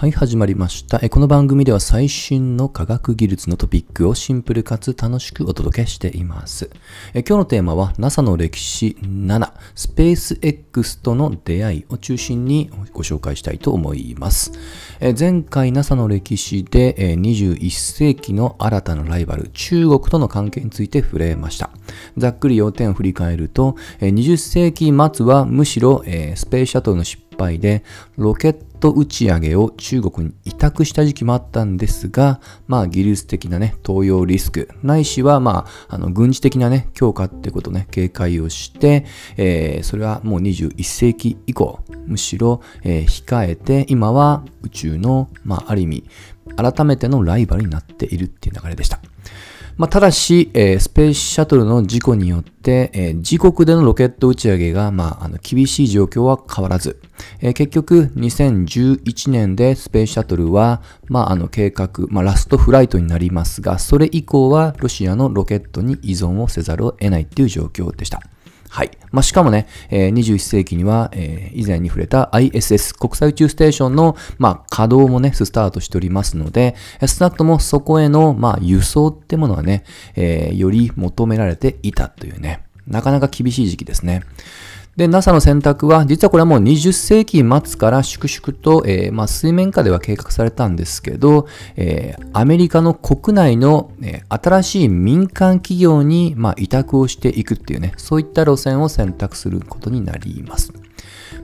はい、始まりました。この番組では最新の科学技術のトピックをシンプルかつ楽しくお届けしています。今日のテーマは NASA の歴史7、スペース X との出会いを中心にご紹介したいと思います。前回 NASA の歴史で21世紀の新たなライバル、中国との関係について触れました。ざっくり要点を振り返ると、20世紀末はむしろスペースシャトルの失敗でロケット打ち上げを中国に委託した時期もあったんですが、まあ技術的なね、投用リスク、ないしはまあ、あの軍事的なね、強化ってことね、警戒をして、えー、それはもう21世紀以降、むしろ、えー、控えて、今は宇宙の、まあある意味、改めてのライバルになっているっていう流れでした。まあ、ただし、えー、スペースシャトルの事故によって、えー、自国でのロケット打ち上げが、まあ、あの厳しい状況は変わらず、えー、結局2011年でスペースシャトルは、まあ、あの計画、まあ、ラストフライトになりますが、それ以降はロシアのロケットに依存をせざるを得ないという状況でした。はい。まあ、しかもね、えー、21世紀には、えー、以前に触れた ISS 国際宇宙ステーションの、まあ、稼働もね、スタートしておりますので、スタットもそこへの、まあ、輸送ってものはね、えー、より求められていたというね、なかなか厳しい時期ですね。で、NASA の選択は、実はこれはもう20世紀末から粛々と、えー、まあ、水面下では計画されたんですけど、えー、アメリカの国内の、えー、新しい民間企業に、まあ、委託をしていくっていうね、そういった路線を選択することになります。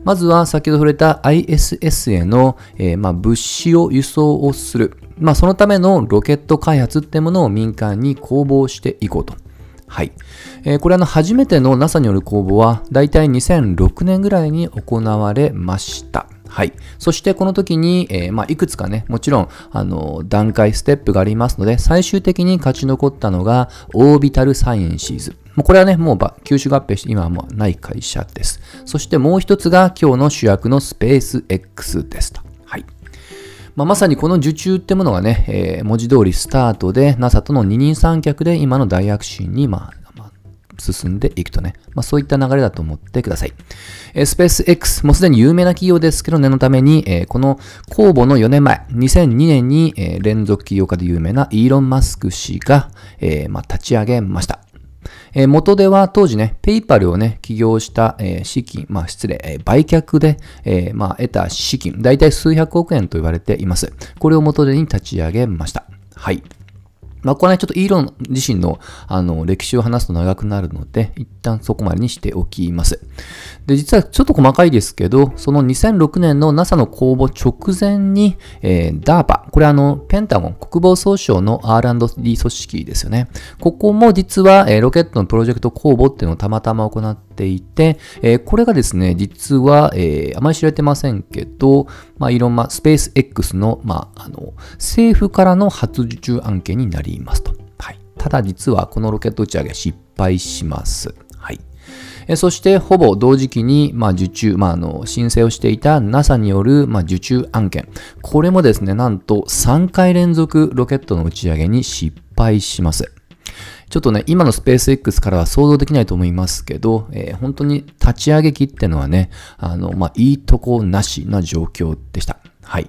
まずは先ほど触れた ISS への、えー、まあ、物資を輸送をする。まあ、そのためのロケット開発ってものを民間に公募していこうと。はい。えー、これあの初めての NASA による公募はだいたい2006年ぐらいに行われました。はい。そしてこの時に、えー、まあ、いくつかね、もちろん、あの、段階、ステップがありますので、最終的に勝ち残ったのが、オービタルサイエンシーズ。もうこれはね、もう吸収合併して今はもうない会社です。そしてもう一つが今日の主役のスペース X ですと。まあ、まさにこの受注ってものがね、えー、文字通りスタートで NASA との二人三脚で今の大躍進に、進んでいくとね、まあ、そういった流れだと思ってください。えー、スペース X、もうすでに有名な企業ですけど、念のために、えー、この公募の4年前、2002年に、えー、連続起業家で有名なイーロン・マスク氏が、えーまあ、立ち上げました。えー、元では当時ね、ペイパルをね、起業した、えー、資金、まあ失礼、えー、売却で、え、まあ得た資金、だいたい数百億円と言われています。これを元手に立ち上げました。はい。まあ、これはちょっとイーロン自身のあの歴史を話すと長くなるので、一旦そこまでにしておきます。で、実はちょっと細かいですけど、その2006年の NASA の公募直前に、えー、DARPA、これあの、ペンタゴン、国防総省の R&D 組織ですよね。ここも実は、えー、ロケットのプロジェクト公募っていうのをたまたま行っていて、えー、これがですね、実は、えー、あまり知られてませんけど、まあ、いろんなスペース X の、まあ、あの、政府からの初受注案件になりいますと。はい。ただ実はこのロケット打ち上げ失敗します。はい。そしてほぼ同時期に、まあ、受注、まあ、あの申請をしていた NASA による、まあ、受注案件。これもですね、なんと3回連続ロケットの打ち上げに失敗します。ちょっとね、今のスペース X からは想像できないと思いますけど、えー、本当に立ち上げ機ってのはね、あの、まあ、いいとこなしな状況でした。はい。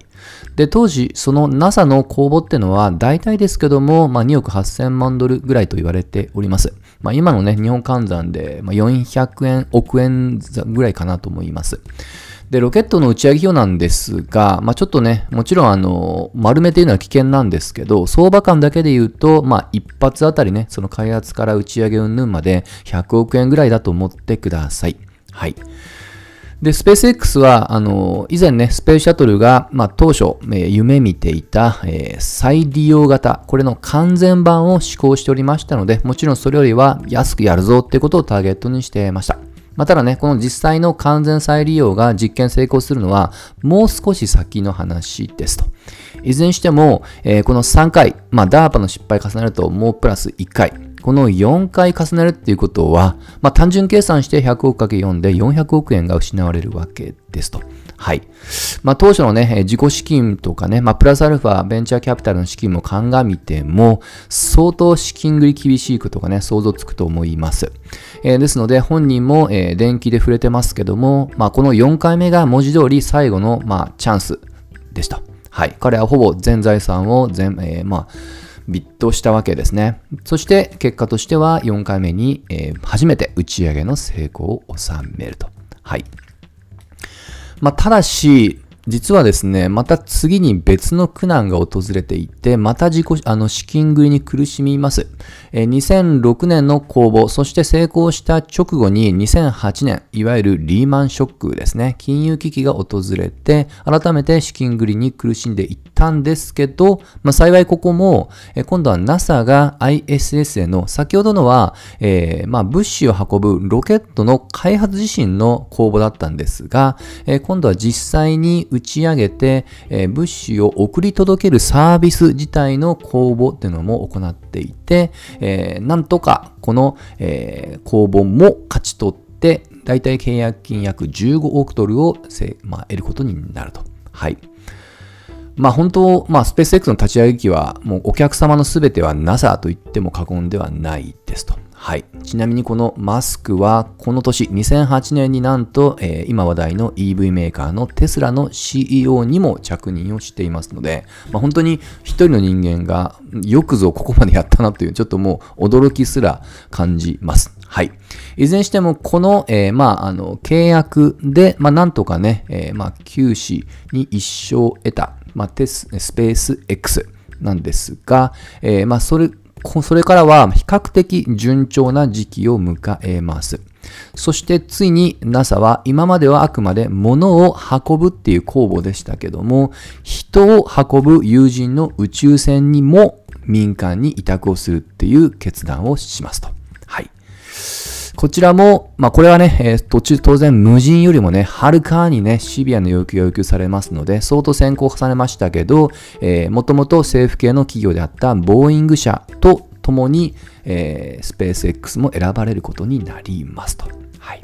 で、当時、その NASA の公募ってのは、大体ですけども、まあ、2億8000万ドルぐらいと言われております。まあ、今のね、日本換算で、まあ、400円、億円ぐらいかなと思います。で、ロケットの打ち上げ費用なんですが、まあ、ちょっとね、もちろんあの、丸めていうのは危険なんですけど、相場感だけで言うと、まあ、一発あたりね、その開発から打ち上げ云々まで100億円ぐらいだと思ってください。はい。で、スペース X は、あの、以前ね、スペースシャトルが、まあ、当初、えー、夢見ていた、えー、再利用型、これの完全版を施行しておりましたので、もちろんそれよりは安くやるぞってことをターゲットにしてました。まあ、ただね、この実際の完全再利用が実験成功するのは、もう少し先の話ですと。いずれにしても、えー、この3回、まあ、DARPA の失敗重ねるともうプラス1回。この4回重ねるっていうことは、まあ、単純計算して100億 ×4 で400億円が失われるわけですと。はい。まあ、当初のね、自己資金とかね、まあ、プラスアルファ、ベンチャーキャピタルの資金も鑑みても、相当資金繰り厳しいことがね、想像つくと思います。えー、ですので、本人も、えー、電気で触れてますけども、まあ、この4回目が文字通り最後の、まあ、チャンスでした。はい。彼はほぼ全財産を全、えー、まあ、ビットしたわけですね。そして結果としては4回目に、えー、初めて打ち上げの成功を収めると。はい。まあ、ただし、実はですね、また次に別の苦難が訪れていて、また自己、あの、資金繰りに苦しみます。え、2006年の公募、そして成功した直後に2008年、いわゆるリーマンショックですね、金融危機が訪れて、改めて資金繰りに苦しんでいったんですけど、まあ、幸いここも、え、今度は NASA が ISS への、先ほどのは、えー、まあ、物資を運ぶロケットの開発自身の公募だったんですが、え、今度は実際に打ち上げて、えー、物資を送り届けるサービス自体の公募っていうのも行っていて、えー、なんとかこの、えー、公募も勝ち取って、大体契約金約15億ドルを、まあ、得ることになると。はい。まあ本当、まあスペース X の立ち上げ機はもうお客様のすべては NASA と言っても過言ではないですと。はい。ちなみにこのマスクはこの年2008年になんと、えー、今話題の EV メーカーのテスラの CEO にも着任をしていますので、まあ、本当に一人の人間がよくぞここまでやったなというちょっともう驚きすら感じます。はい。いずれにしても、この、えー、まあ、あの、契約で、まあ、なんとかね、えー、まあ、休止に一生得た、まあ、テス、スペース X なんですが、えー、まあ、それ、それからは比較的順調な時期を迎えます。そしてついに NASA は今まではあくまで物を運ぶっていう公募でしたけども、人を運ぶ友人の宇宙船にも民間に委託をするっていう決断をしますと。こちらも、まあこれはね、えー、途中当然無人よりもね、はるかにね、シビアな要求が要求されますので、相当先行されましたけど、えー、もともと政府系の企業であったボーイング社と共に、えー、スペース X も選ばれることになりますと。はい。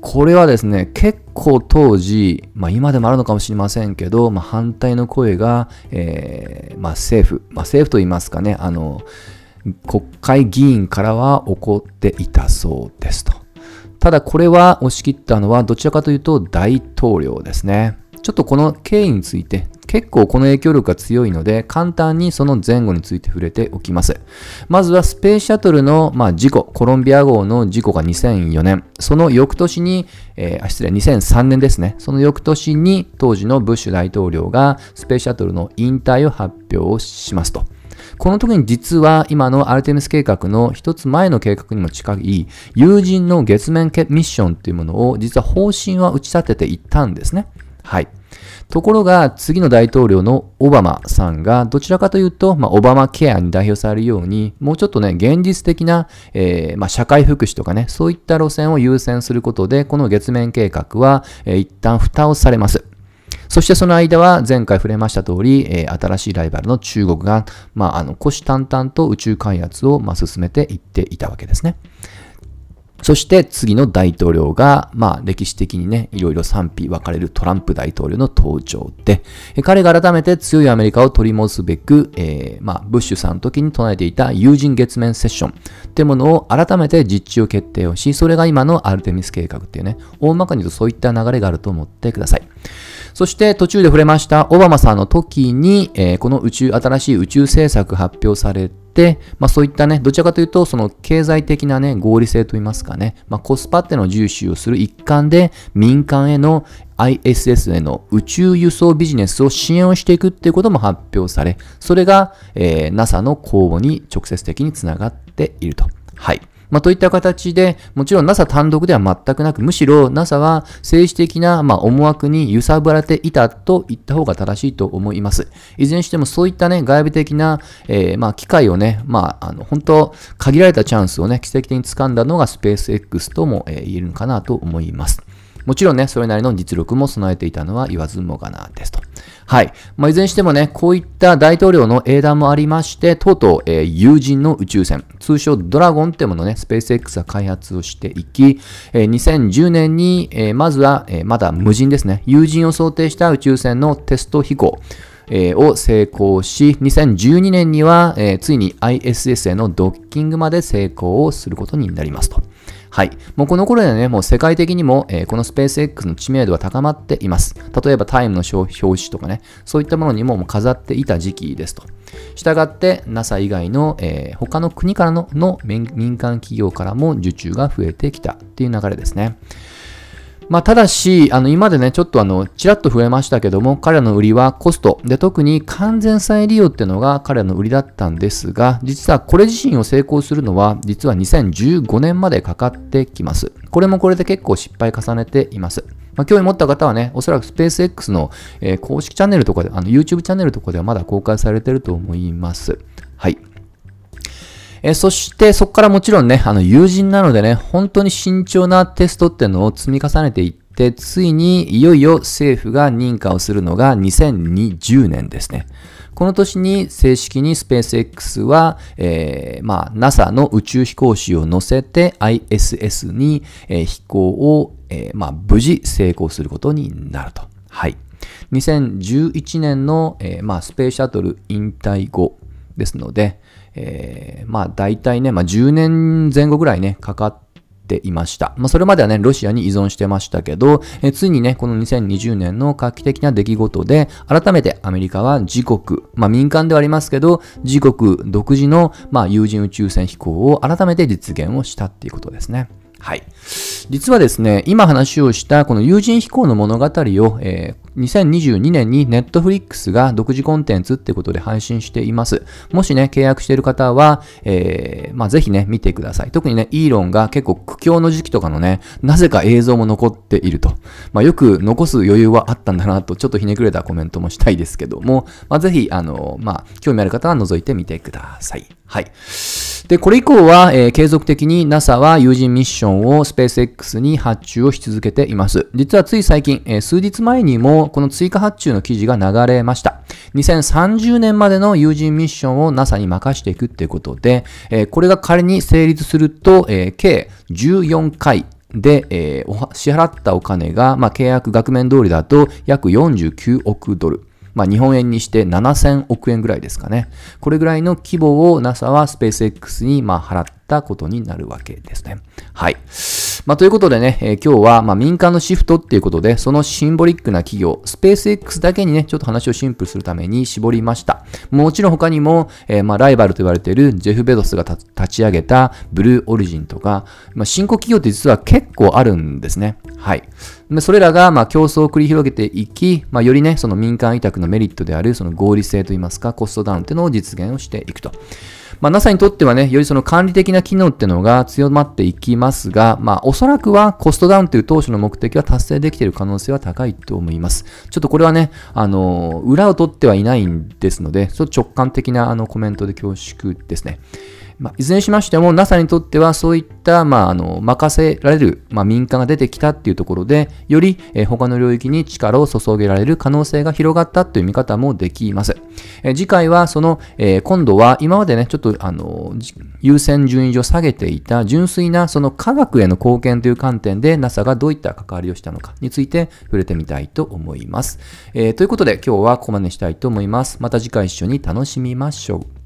これはですね、結構当時、まあ今でもあるのかもしれませんけど、まあ反対の声が、えー、まあ政府、ま政府と言いますかね、あの、国会議員からは起こっていたそうですと。ただこれは押し切ったのはどちらかというと大統領ですね。ちょっとこの経緯について結構この影響力が強いので簡単にその前後について触れておきます。まずはスペースシャトルの、まあ、事故、コロンビア号の事故が2004年、その翌年に、えー、失礼、2003年ですね。その翌年に当時のブッシュ大統領がスペースシャトルの引退を発表しますと。この時に実は今のアルテミス計画の一つ前の計画にも近い友人の月面ミッションというものを実は方針は打ち立てていったんですね。はい。ところが、次の大統領のオバマさんが、どちらかというと、まあ、オバマケアに代表されるように、もうちょっとね、現実的な、えー、まあ、社会福祉とかね、そういった路線を優先することで、この月面計画は、えー、一旦蓋をされます。そしてその間は前回触れました通り、えー、新しいライバルの中国が、まあ、あの、虎視眈々と宇宙開発を、まあ、進めていっていたわけですね。そして次の大統領が、まあ歴史的にね、いろいろ賛否分かれるトランプ大統領の登場で、彼が改めて強いアメリカを取り戻すべく、えー、まあブッシュさんの時に唱えていた友人月面セッションってものを改めて実地を決定をし、それが今のアルテミス計画っていうね、大まかに言うとそういった流れがあると思ってください。そして途中で触れましたオバマさんの時に、えー、この宇宙、新しい宇宙政策発表されて、まあそういったね、どちらかというと、その経済的なね、合理性といいますかね、まあコスパっての重視をする一環で、民間への ISS への宇宙輸送ビジネスを支援をしていくっていうことも発表され、それが、えー、NASA の公募に直接的につながっていると。はい。まあ、といった形で、もちろん NASA 単独では全くなく、むしろ NASA は政治的な、まあ、思惑に揺さぶられていたと言った方が正しいと思います。いずれにしてもそういったね、外部的な、えー、まあ、機会をね、まあ、あの、本当限られたチャンスをね、奇跡的に掴んだのがスペース X とも、えー、言えるのかなと思います。もちろんね、それなりの実力も備えていたのは言わずもがなですと。はい。まあ、いずれにしてもね、こういった大統領の英断もありまして、とうとう、えー、友人の宇宙船、通称ドラゴンってものね、スペース X が開発をしていき、えー、2010年に、えー、まずは、え、まだ無人ですね、友人を想定した宇宙船のテスト飛行、えー、を成功し、2012年には、えー、ついに ISS へのドッキングまで成功をすることになりますと。はい。もうこの頃でね、もう世界的にも、えー、このスペース X の知名度は高まっています。例えばタイムの表紙とかね、そういったものにももう飾っていた時期ですと。したがって NASA 以外の、えー、他の国からのの民間企業からも受注が増えてきたっていう流れですね。まあ、ただし、あの、今でね、ちょっとあの、ちらっと増えましたけども、彼らの売りはコスト。で、特に完全再利用っていうのが彼らの売りだったんですが、実はこれ自身を成功するのは、実は2015年までかかってきます。これもこれで結構失敗重ねています。まあ、興味持った方はね、おそらくスペース X の、えー、公式チャンネルとかで、あの、YouTube チャンネルとかではまだ公開されてると思います。はい。えそしてそこからもちろんね、あの友人なのでね、本当に慎重なテストっていうのを積み重ねていって、ついにいよいよ政府が認可をするのが2020年ですね。この年に正式にスペース X は、えー、まあ、NASA の宇宙飛行士を乗せて ISS に、えー、飛行を、えー、まあ、無事成功することになると。はい。2011年の、えまあ、スペースシャトル引退後ですので、えー、まあ大体ね、まあ10年前後ぐらいね、かかっていました。まあそれまではね、ロシアに依存してましたけど、え、ついにね、この2020年の画期的な出来事で、改めてアメリカは自国、まあ民間ではありますけど、自国独自の、まあ有人宇宙船飛行を改めて実現をしたっていうことですね。はい。実はですね、今話をしたこの有人飛行の物語を、えー、2022年に Netflix が独自コンテンツってことで配信しています。もしね、契約している方は、えー、まあ、ぜひね、見てください。特にね、イーロンが結構苦境の時期とかのね、なぜか映像も残っていると。まあ、よく残す余裕はあったんだなと、ちょっとひねくれたコメントもしたいですけども、まあ、ぜひ、あの、まあ、興味ある方は覗いてみてください。はい。で、これ以降は、えー、継続的に NASA は有人ミッションをスペース X に発注をし続けています。実はつい最近、えー、数日前にもこの追加発注の記事が流れました。2030年までの有人ミッションを NASA に任していくっていうことで、えー、これが仮に成立すると、え計14回で、え支払ったお金が、まあ、契約額面通りだと約49億ドル。まあ、日本円にして7000億円ぐらいですかね。これぐらいの規模を NASA はスペース X にま払ったことになるわけですね。はい。まあ、ということでね、えー、今日はま民間のシフトっていうことで、そのシンボリックな企業、スペース X だけにね、ちょっと話をシンプルするために絞りました。もちろん他にも、えー、まライバルと言われているジェフ・ベゾスが立ち上げたブルーオリジンとか、まあ、新興企業って実は結構あるんですね。はい。それらがま競争を繰り広げていき、まあ、よりね、その民間委託のメリットであるその合理性といいますか、コストダウンっていうのを実現をしていくと。まあ、NASA にとってはね、よりその管理的な機能っていうのが強まっていきますが、まあ、おそらくはコストダウンという当初の目的は達成できている可能性は高いと思います。ちょっとこれはね、あの、裏を取ってはいないんですので、ちょっと直感的なあのコメントで恐縮ですね。まあ、いずれにしましても NASA にとってはそういった、まあ、あの任せられる、まあ、民間が出てきたっていうところでより、他の領域に力を注げられる可能性が広がったという見方もできます。え、次回はその、えー、今度は今までねちょっとあの優先順位上下げていた純粋なその科学への貢献という観点で NASA がどういった関わりをしたのかについて触れてみたいと思います。え、ということで今日はここまでにしたいと思います。また次回一緒に楽しみましょう。